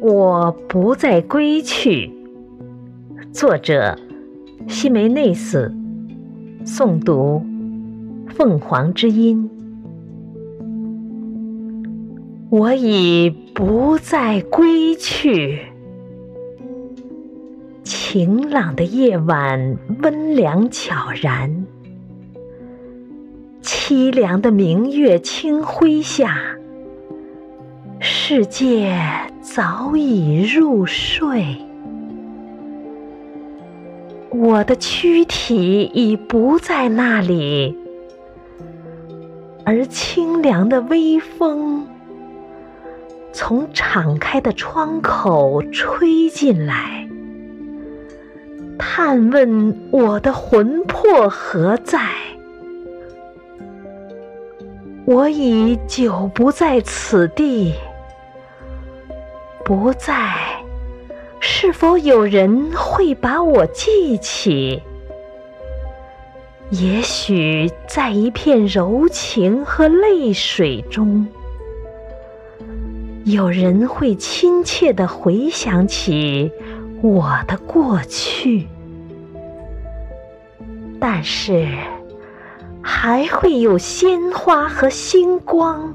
我不再归去。作者：西梅内斯。诵读：凤凰之音。我已不再归去。晴朗的夜晚，温凉悄然。凄凉的明月清辉下。世界早已入睡，我的躯体已不在那里，而清凉的微风从敞开的窗口吹进来，探问我的魂魄何在。我已久不在此地。不在，是否有人会把我记起？也许在一片柔情和泪水中，有人会亲切地回想起我的过去。但是，还会有鲜花和星光。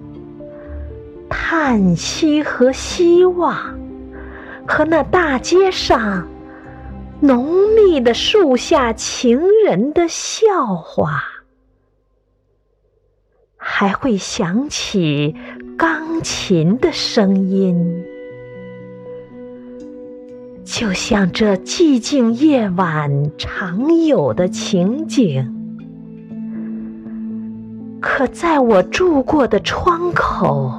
叹息和希望，和那大街上浓密的树下情人的笑话，还会响起钢琴的声音，就像这寂静夜晚常有的情景。可在我住过的窗口。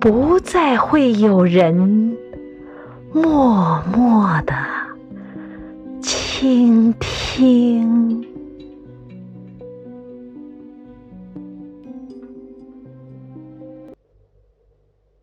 不再会有人默默的倾听。